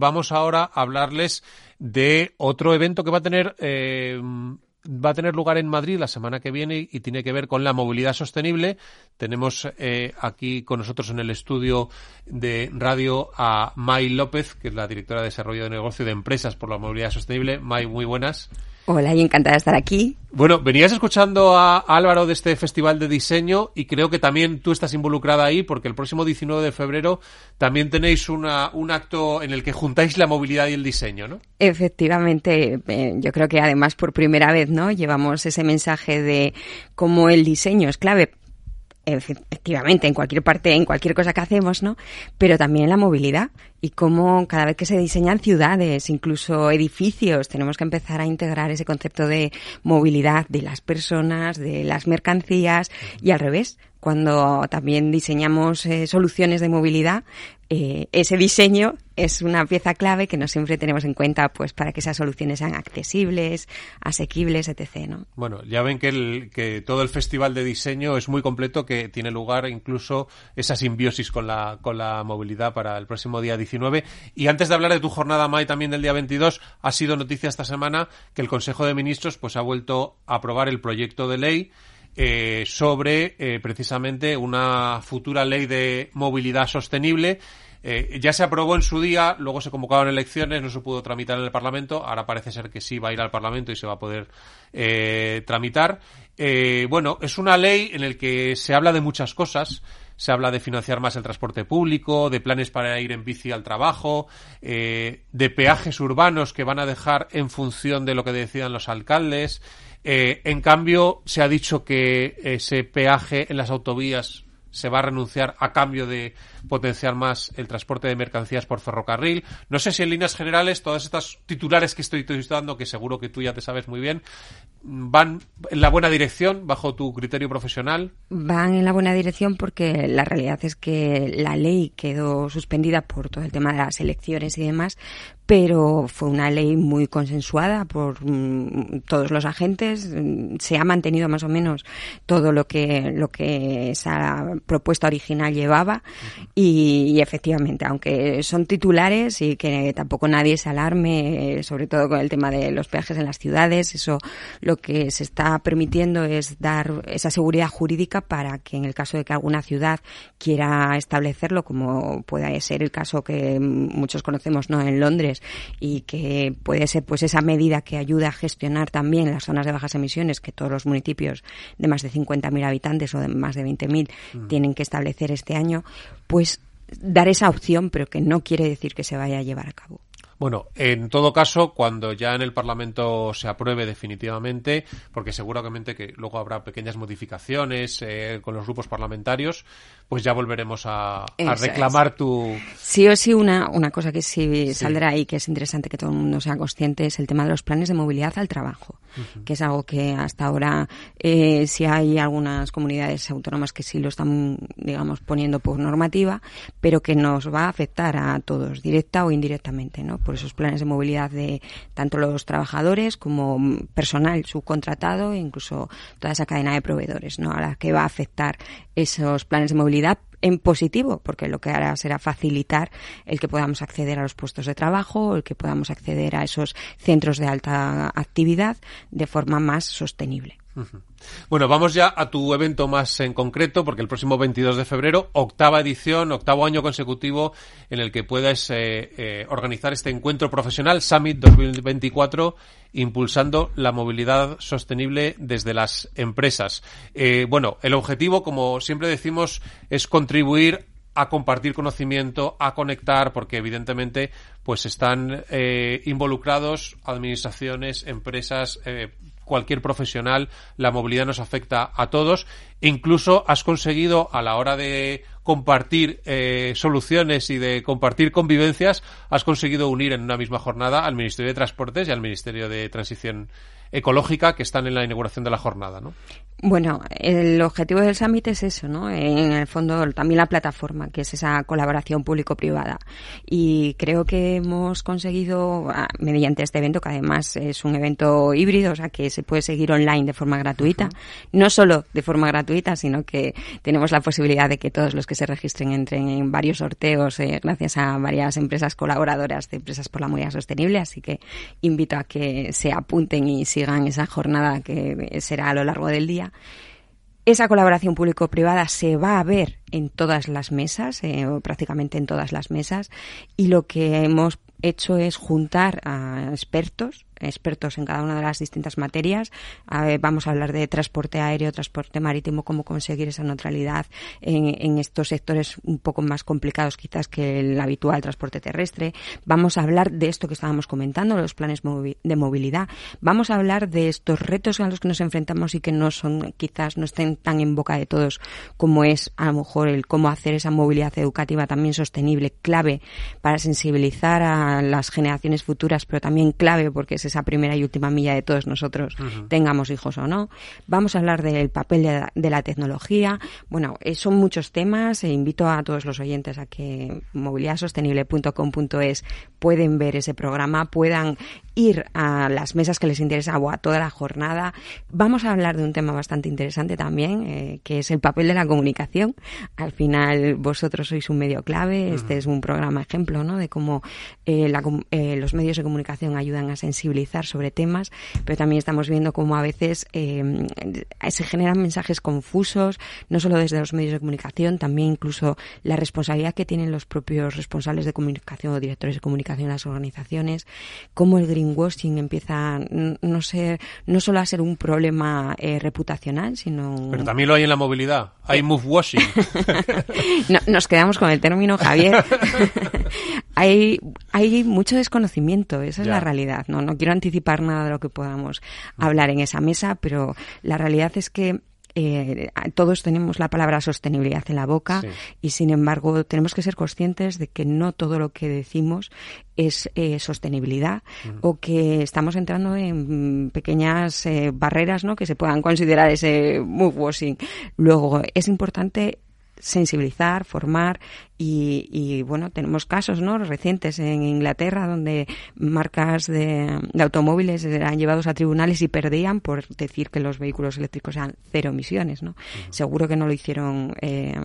vamos ahora a hablarles de otro evento que va a tener eh, va a tener lugar en Madrid la semana que viene y tiene que ver con la movilidad sostenible. Tenemos eh, aquí con nosotros en el estudio de radio a May López, que es la directora de Desarrollo de Negocio de Empresas por la Movilidad Sostenible. May, muy buenas. Hola y encantada de estar aquí. Bueno, venías escuchando a Álvaro de este Festival de Diseño y creo que también tú estás involucrada ahí porque el próximo 19 de febrero también tenéis una, un acto en el que juntáis la movilidad y el diseño, ¿no? Efectivamente, eh, yo creo que además por primera vez, ¿no? Llevamos ese mensaje de cómo el diseño es clave efectivamente en cualquier parte, en cualquier cosa que hacemos, ¿no? Pero también en la movilidad y cómo cada vez que se diseñan ciudades, incluso edificios, tenemos que empezar a integrar ese concepto de movilidad de las personas, de las mercancías y al revés. Cuando también diseñamos eh, soluciones de movilidad, eh, ese diseño es una pieza clave que no siempre tenemos en cuenta pues para que esas soluciones sean accesibles, asequibles, etc. ¿no? Bueno, ya ven que, el, que todo el festival de diseño es muy completo, que tiene lugar incluso esa simbiosis con la, con la movilidad para el próximo día 19. Y antes de hablar de tu jornada MAI también del día 22, ha sido noticia esta semana que el Consejo de Ministros pues ha vuelto a aprobar el proyecto de ley eh, sobre eh, precisamente una futura ley de movilidad sostenible. Eh, ya se aprobó en su día, luego se convocaron elecciones, no se pudo tramitar en el Parlamento, ahora parece ser que sí va a ir al Parlamento y se va a poder tramitar. bueno, es una ley en la que se habla de muchas cosas se habla de financiar más el transporte público, de planes para ir en bici al trabajo, de peajes urbanos que van a dejar en función de lo que decidan los alcaldes, eh, en cambio, se ha dicho que ese peaje en las autovías se va a renunciar a cambio de potenciar más el transporte de mercancías por ferrocarril. No sé si en líneas generales todas estas titulares que estoy dando, que seguro que tú ya te sabes muy bien, van en la buena dirección bajo tu criterio profesional. Van en la buena dirección porque la realidad es que la ley quedó suspendida por todo el tema de las elecciones y demás, pero fue una ley muy consensuada por mm, todos los agentes. Se ha mantenido más o menos todo lo que lo que esa propuesta original llevaba y, efectivamente, aunque son titulares y que tampoco nadie se alarme, sobre todo con el tema de los peajes en las ciudades, eso lo que se está permitiendo es dar esa seguridad jurídica para que en el caso de que alguna ciudad quiera establecerlo, como puede ser el caso que muchos conocemos no en Londres y que puede ser pues esa medida que ayuda a gestionar también las zonas de bajas emisiones que todos los municipios de más de 50.000 habitantes o de más de 20.000 mm. tienen que establecer este año, pues dar esa opción, pero que no quiere decir que se vaya a llevar a cabo. Bueno, en todo caso, cuando ya en el Parlamento se apruebe definitivamente, porque seguramente que luego habrá pequeñas modificaciones eh, con los grupos parlamentarios, pues ya volveremos a, reclamar tu... Sí o sí, una, una cosa que sí, saldrá ahí, que es interesante que todo el mundo sea consciente, es el tema de los planes de movilidad al trabajo, que es algo que hasta ahora eh, sí hay algunas comunidades autónomas que sí lo están, digamos, poniendo por normativa, pero que nos va a afectar a todos, directa o indirectamente, ¿no? Por esos planes de movilidad de tanto los trabajadores como personal subcontratado e incluso toda esa cadena de proveedores, ¿no? A la que va a afectar esos planes de movilidad en positivo, porque lo que hará será facilitar el que podamos acceder a los puestos de trabajo, el que podamos acceder a esos centros de alta actividad de forma más sostenible. Bueno, vamos ya a tu evento más en concreto, porque el próximo 22 de febrero, octava edición, octavo año consecutivo en el que puedas eh, eh, organizar este encuentro profesional Summit 2024, impulsando la movilidad sostenible desde las empresas. Eh, bueno, el objetivo, como siempre decimos, es contribuir a compartir conocimiento, a conectar, porque evidentemente pues están involucrados administraciones, empresas, cualquier profesional, la movilidad nos afecta a todos. Incluso has conseguido a la hora de compartir eh, soluciones y de compartir convivencias, has conseguido unir en una misma jornada al Ministerio de Transportes y al Ministerio de Transición ecológica que están en la inauguración de la jornada, ¿no? Bueno, el objetivo del summit es eso, ¿no? En el fondo también la plataforma, que es esa colaboración público-privada. Y creo que hemos conseguido, ah, mediante este evento, que además es un evento híbrido, o sea, que se puede seguir online de forma gratuita, no solo de forma gratuita, sino que tenemos la posibilidad de que todos los que se registren entren en varios sorteos eh, gracias a varias empresas colaboradoras de Empresas por la Movilidad Sostenible. Así que invito a que se apunten y sigan esa jornada que será a lo largo del día. Esa colaboración público-privada se va a ver en todas las mesas, eh, o prácticamente en todas las mesas, y lo que hemos hecho es juntar a expertos expertos en cada una de las distintas materias. vamos a hablar de transporte aéreo, transporte marítimo, cómo conseguir esa neutralidad en, estos sectores un poco más complicados quizás que el habitual transporte terrestre. Vamos a hablar de esto que estábamos comentando, los planes de movilidad. Vamos a hablar de estos retos a los que nos enfrentamos y que no son quizás no estén tan en boca de todos como es a lo mejor el cómo hacer esa movilidad educativa también sostenible, clave para sensibilizar a las generaciones futuras, pero también clave porque es esa primera y última milla de todos nosotros, tengamos hijos o no. Vamos a hablar del papel de la, tecnología. Bueno, eh, son muchos temas. E invito a todos los oyentes a que movilidadsostenible.com.es pueden ver ese programa, puedan ir a las mesas que les interesa o a toda la jornada. Vamos a hablar de un tema bastante interesante también, eh, que es el papel de la comunicación. Al final, vosotros sois un medio clave. Este es un programa ejemplo, ¿no? De cómo eh, los medios de comunicación ayudan a sensibilizar sobre temas, pero también estamos viendo cómo a veces eh, se generan mensajes confusos, no solo desde los medios de comunicación, también incluso la responsabilidad que tienen los propios responsables de comunicación o directores de comunicación en las organizaciones, cómo el greenwashing empieza no ser no solo a ser un problema eh, reputacional, sino pero también lo hay en la movilidad, hay move washing. nos quedamos con el término Javier. hay hay mucho desconocimiento, esa es la realidad. No no quiero anticipar nada de lo que podamos hablar en esa mesa, pero la realidad es que eh, todos tenemos la palabra sostenibilidad en la boca y sin embargo tenemos que ser conscientes de que no todo lo que decimos es eh, sostenibilidad o que estamos entrando en pequeñas eh, barreras ¿no? que se puedan considerar ese move washing. Luego es importante sensibilizar, formar y, bueno, tenemos casos ¿no? recientes en Inglaterra donde marcas de, automóviles eran llevados a tribunales y perdían por decir que los vehículos eléctricos eran cero emisiones. ¿no? Seguro que no lo hicieron eh,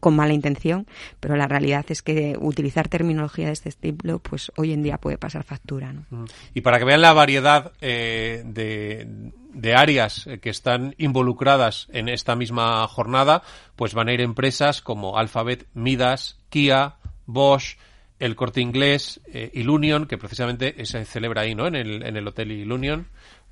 con mala intención, pero la realidad es que utilizar terminología de este estilo pues hoy en día puede pasar factura. ¿no? Y para que vean la variedad eh, de de áreas que están involucradas en esta misma jornada, pues van a ir empresas como Alphabet, Midas, Kia, Bosch, el Corte Inglés, eh, Ilunion, que precisamente se celebra ahí, ¿no? En el, en el Hotel Ilunion.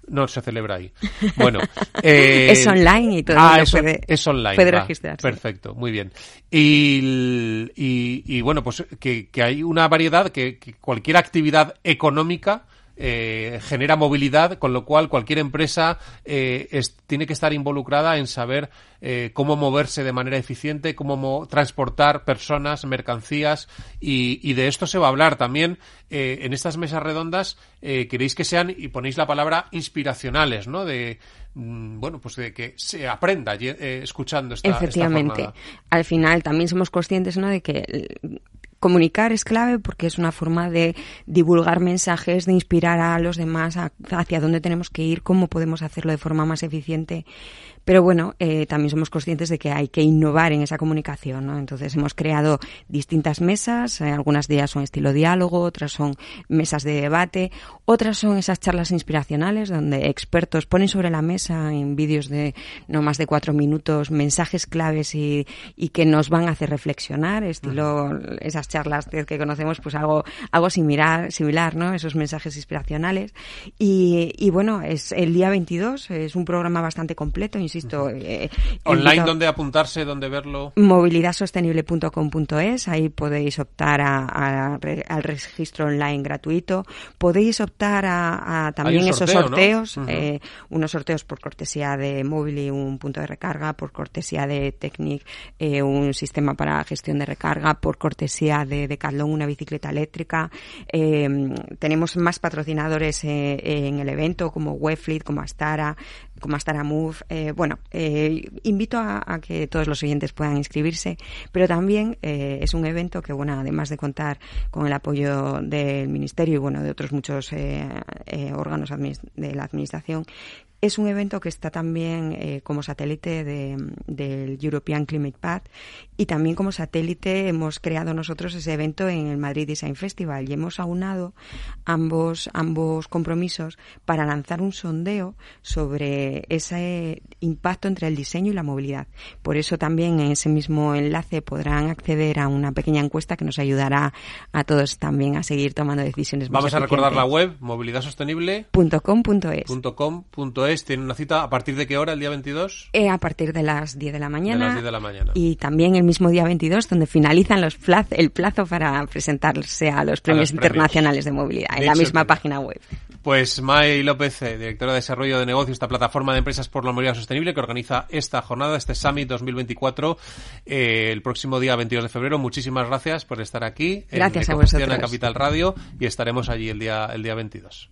No se celebra ahí. Bueno. Eh, es online y todo. Ah, puede, es online. Puede registrarse. Perfecto, muy bien. Y, y, bueno, pues que, que, hay una variedad que, que cualquier actividad económica eh, genera movilidad, con lo cual cualquier empresa eh, tiene que estar involucrada en saber eh, cómo moverse de manera eficiente, cómo transportar personas, mercancías y, de esto se va a hablar también en estas mesas redondas. queréis que sean y ponéis la palabra inspiracionales, ¿no? De mm, bueno, pues de que se aprenda escuchando esta Efectivamente. Al final también somos conscientes, ¿no? De que comunicar es clave porque es una forma de divulgar mensajes, de inspirar a los demás hacia dónde tenemos que ir, cómo podemos hacerlo de forma más eficiente pero bueno, eh, también somos conscientes de que hay que innovar en esa comunicación, ¿no? Entonces hemos creado distintas mesas, eh, algunas de ellas son estilo diálogo, otras son mesas de debate, otras son esas charlas inspiracionales donde expertos ponen sobre la mesa en vídeos de no más de cuatro minutos mensajes claves y, y que nos van a hacer reflexionar, estilo esas charlas que conocemos, pues algo, algo similar, similar, ¿no? Esos mensajes inspiracionales. Y, y bueno, es el día 22, es un programa bastante completo, insisto. Eh, Online, ¿dónde apuntarse, dónde verlo? Movilidadsostenible.com.es, ahí podéis optar a, al registro online gratuito. Podéis optar a, también esos sorteos, eh, unos sorteos por cortesía de Mobili, un punto de recarga, por cortesía de Technic, eh, un sistema para gestión de recarga, por cortesía de Decathlon, una bicicleta eléctrica. tenemos más patrocinadores en el evento como Webfleet, como Astara, como Astara Move. Eh, bueno, eh, invito a, que todos los oyentes puedan inscribirse, pero también eh, es un evento que, bueno, además de contar con el apoyo del Ministerio y, bueno, de otros muchos órganos de la Administración, Es un evento que está también eh, como satélite de, del European Climate Path y también como satélite hemos creado nosotros ese evento en el Madrid Design Festival y hemos aunado ambos, ambos compromisos para lanzar un sondeo sobre ese impacto entre el diseño y la movilidad. Por eso también en ese mismo enlace podrán acceder a una pequeña encuesta que nos ayudará a todos también a seguir tomando decisiones Vamos a recordar la web, movilidadsostenible.com.es. Tiene una cita a partir de qué hora, el día 22? Eh, a partir de las 10 de la mañana. De las 10 de la mañana. Y también el mismo día 22, donde finalizan los el plazo para presentarse a los premios, internacionales de movilidad, en la misma página web. Pues May López, eh, directora de Desarrollo de Negocios, esta plataforma de empresas por la movilidad sostenible que organiza esta jornada, este Summit 2024, eh, el próximo día 22 de febrero. Muchísimas gracias por estar aquí gracias en a vosotros. Capital Radio y estaremos allí el día, el día 22.